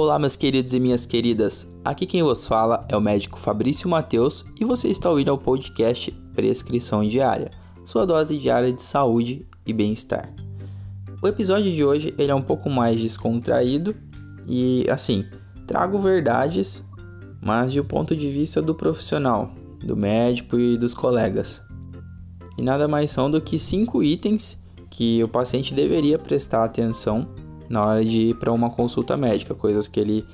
Olá, meus queridos e minhas queridas. Aqui quem vos fala é o médico Fabrício Mateus e você está ouvindo ao podcast Prescrição Diária, sua dose diária de saúde e bem-estar. O episódio de hoje ele é um pouco mais descontraído e assim, trago verdades, mas de um ponto de vista do profissional, do médico e dos colegas. E nada mais são do que cinco itens que o paciente deveria prestar atenção na hora de ir para uma consulta médica, coisas que ele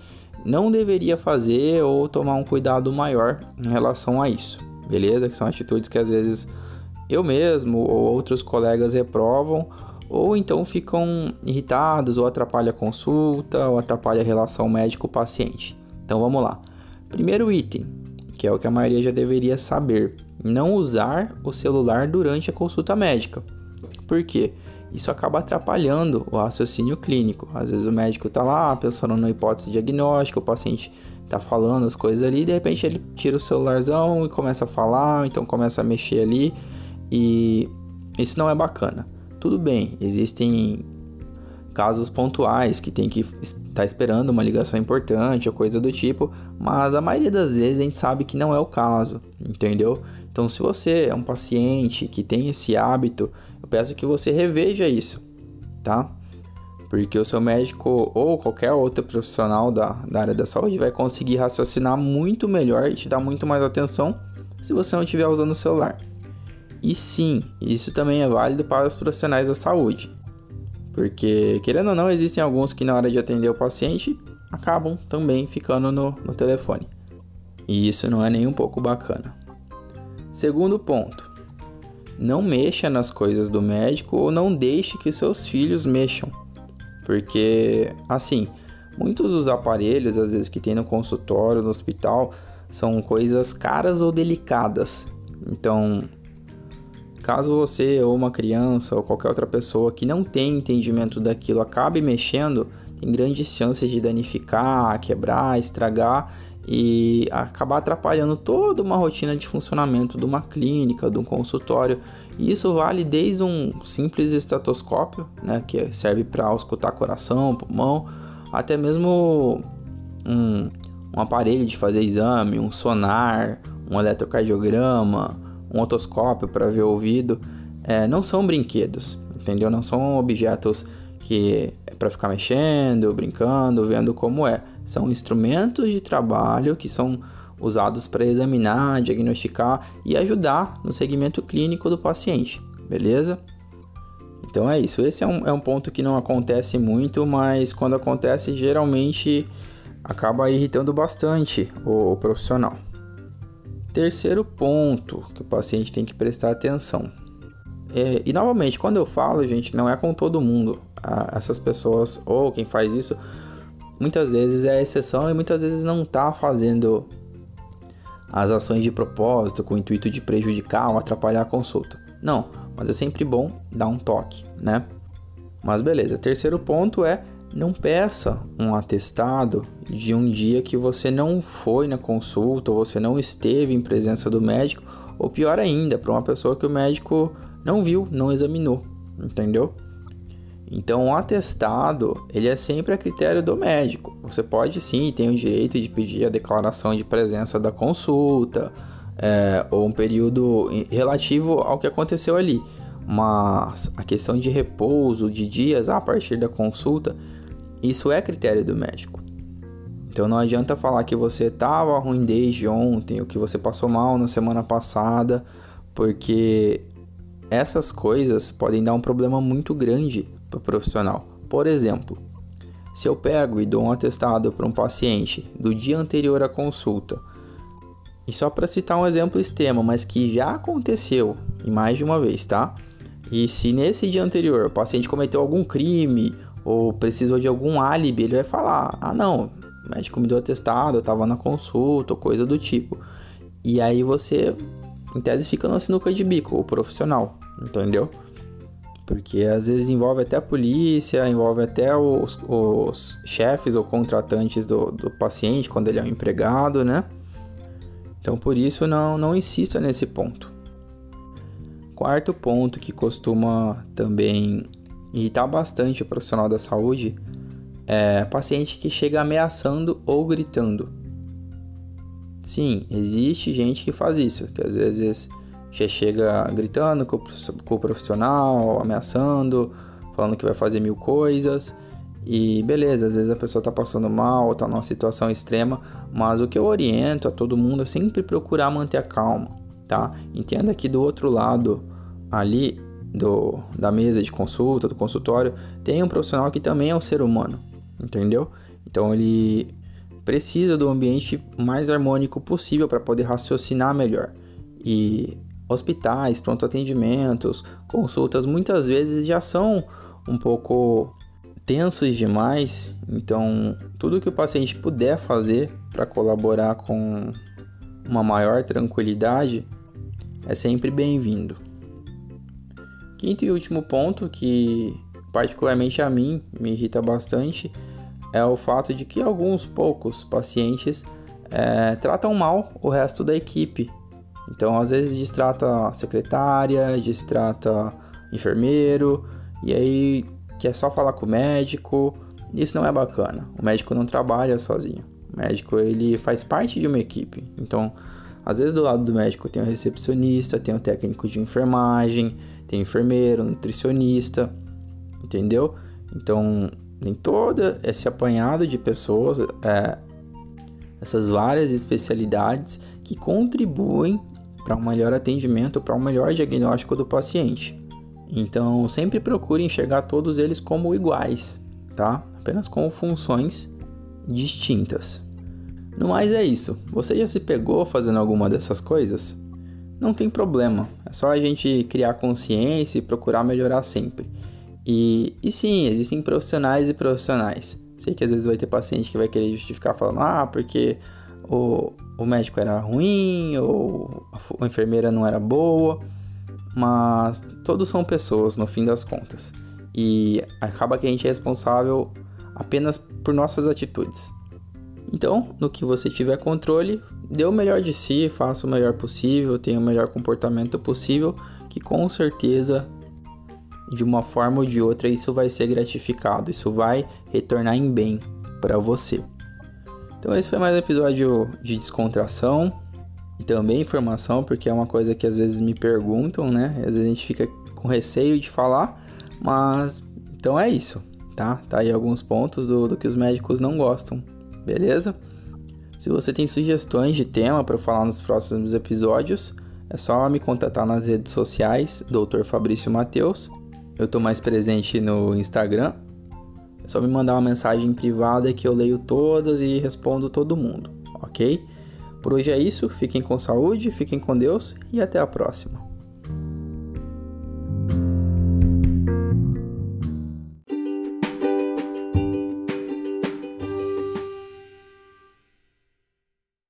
não deveria fazer ou tomar um cuidado maior em relação a isso, beleza? Que são atitudes que às vezes eu mesmo ou outros colegas reprovam ou então ficam irritados ou atrapalha a consulta ou atrapalha a relação médico-paciente. Então vamos lá. Primeiro item, que é o que a maioria já deveria saber: não usar o celular durante a consulta médica. Por quê? Isso acaba atrapalhando o raciocínio clínico. Às vezes o médico está lá pensando na hipótese diagnóstica, o paciente está falando as coisas ali, e de repente ele tira o celularzão e começa a falar, então começa a mexer ali, e isso não é bacana. Tudo bem, existem casos pontuais que tem que estar esperando uma ligação importante ou coisa do tipo, mas a maioria das vezes a gente sabe que não é o caso, entendeu? Então, se você é um paciente que tem esse hábito peço que você reveja isso, tá? Porque o seu médico ou qualquer outro profissional da, da área da saúde vai conseguir raciocinar muito melhor e te dar muito mais atenção se você não estiver usando o celular. E sim, isso também é válido para os profissionais da saúde. Porque, querendo ou não, existem alguns que na hora de atender o paciente acabam também ficando no, no telefone. E isso não é nem um pouco bacana. Segundo ponto, não mexa nas coisas do médico ou não deixe que seus filhos mexam. Porque, assim, muitos dos aparelhos, às vezes, que tem no consultório, no hospital, são coisas caras ou delicadas. Então, caso você ou uma criança ou qualquer outra pessoa que não tem entendimento daquilo acabe mexendo, tem grandes chances de danificar, quebrar, estragar e acabar atrapalhando toda uma rotina de funcionamento de uma clínica, de um consultório. E isso vale desde um simples estetoscópio, né, que serve para escutar coração, pulmão, até mesmo um, um aparelho de fazer exame, um sonar, um eletrocardiograma, um otoscópio para ver o ouvido. É, não são brinquedos, entendeu? Não são objetos que é para ficar mexendo, brincando, vendo como é. São instrumentos de trabalho que são usados para examinar, diagnosticar e ajudar no segmento clínico do paciente, beleza? Então é isso. Esse é um, é um ponto que não acontece muito, mas quando acontece, geralmente acaba irritando bastante o, o profissional. Terceiro ponto que o paciente tem que prestar atenção. É, e novamente, quando eu falo, gente, não é com todo mundo a, essas pessoas ou quem faz isso muitas vezes é exceção e muitas vezes não está fazendo as ações de propósito com o intuito de prejudicar ou atrapalhar a consulta. Não, mas é sempre bom dar um toque, né? Mas beleza, terceiro ponto é não peça um atestado de um dia que você não foi na consulta ou você não esteve em presença do médico, ou pior ainda, para uma pessoa que o médico não viu, não examinou, entendeu? Então, o atestado, ele é sempre a critério do médico. Você pode sim, tem o direito de pedir a declaração de presença da consulta, é, ou um período relativo ao que aconteceu ali. Mas a questão de repouso, de dias a partir da consulta, isso é critério do médico. Então não adianta falar que você estava ruim desde ontem, ou que você passou mal na semana passada, porque essas coisas podem dar um problema muito grande para o profissional. Por exemplo, se eu pego e dou um atestado para um paciente do dia anterior à consulta, e só para citar um exemplo extremo, mas que já aconteceu em mais de uma vez, tá? E se nesse dia anterior o paciente cometeu algum crime ou precisou de algum álibi, ele vai falar: ah, não, o médico me deu atestado, eu estava na consulta, ou coisa do tipo. E aí você, em tese, fica na sinuca de bico, o profissional, entendeu? Porque às vezes envolve até a polícia, envolve até os, os chefes ou contratantes do, do paciente quando ele é um empregado, né? Então por isso não, não insista nesse ponto. Quarto ponto que costuma também irritar bastante o profissional da saúde é, paciente que chega ameaçando ou gritando. Sim, existe gente que faz isso, que às vezes já chega gritando com, o profissional, ameaçando, falando que vai fazer mil coisas. E beleza, às vezes a pessoa está passando mal, está numa situação extrema, mas o que eu oriento a todo mundo é sempre procurar manter a calma, tá? Entenda que do outro lado ali do, da mesa de consulta, do consultório, tem um profissional que também é um ser humano, entendeu? Então ele precisa do ambiente mais harmônico possível para poder raciocinar melhor. E hospitais, pronto atendimentos, consultas muitas vezes já são um pouco tensos demais, então tudo que o paciente puder fazer para colaborar com uma maior tranquilidade é sempre bem-vindo. Quinto e último ponto que particularmente a mim me irrita bastante é o fato de que alguns poucos pacientes é, tratam mal o resto da equipe. Então, às vezes, distrata a secretária, distrata enfermeiro, e aí que é só falar com o médico. Isso não é bacana. O médico não trabalha sozinho. O médico ele faz parte de uma equipe. Então, às vezes do lado do médico tem o recepcionista, tem o técnico de enfermagem, tem enfermeiro, nutricionista, entendeu? Então, nem todo esse apanhado de pessoas, é, essas várias especialidades que contribuem para um melhor atendimento, para um melhor diagnóstico do paciente. Então, sempre procure enxergar todos eles como iguais, tá? Apenas com funções distintas. No mais é isso. Você já se pegou fazendo alguma dessas coisas? Não tem problema. É só a gente criar consciência e procurar melhorar sempre. E, e sim, existem profissionais e profissionais. Sei que às vezes vai ter paciente que vai querer justificar falando, ah, porque o, o médico era ruim ou a enfermeira não era boa mas todos são pessoas no fim das contas. E acaba que a gente é responsável apenas por nossas atitudes. Então, no que você tiver controle, dê o melhor de si, faça o melhor possível, tenha o melhor comportamento possível, que com certeza, de uma forma ou de outra, isso vai ser gratificado, isso vai retornar em bem para você. Então, esse foi mais um episódio de descontração e também informação, porque é uma coisa que às vezes me perguntam, né? Às vezes a gente fica com receio de falar, mas então é isso, tá? Tá aí alguns pontos do, do que os médicos não gostam, beleza? Se você tem sugestões de tema para falar nos próximos episódios, é só me contatar nas redes sociais, Dr. Fabrício Mateus. Eu tô mais presente no Instagram. É só me mandar uma mensagem privada que eu leio todas e respondo todo mundo, ok? Por hoje é isso, fiquem com saúde, fiquem com Deus e até a próxima.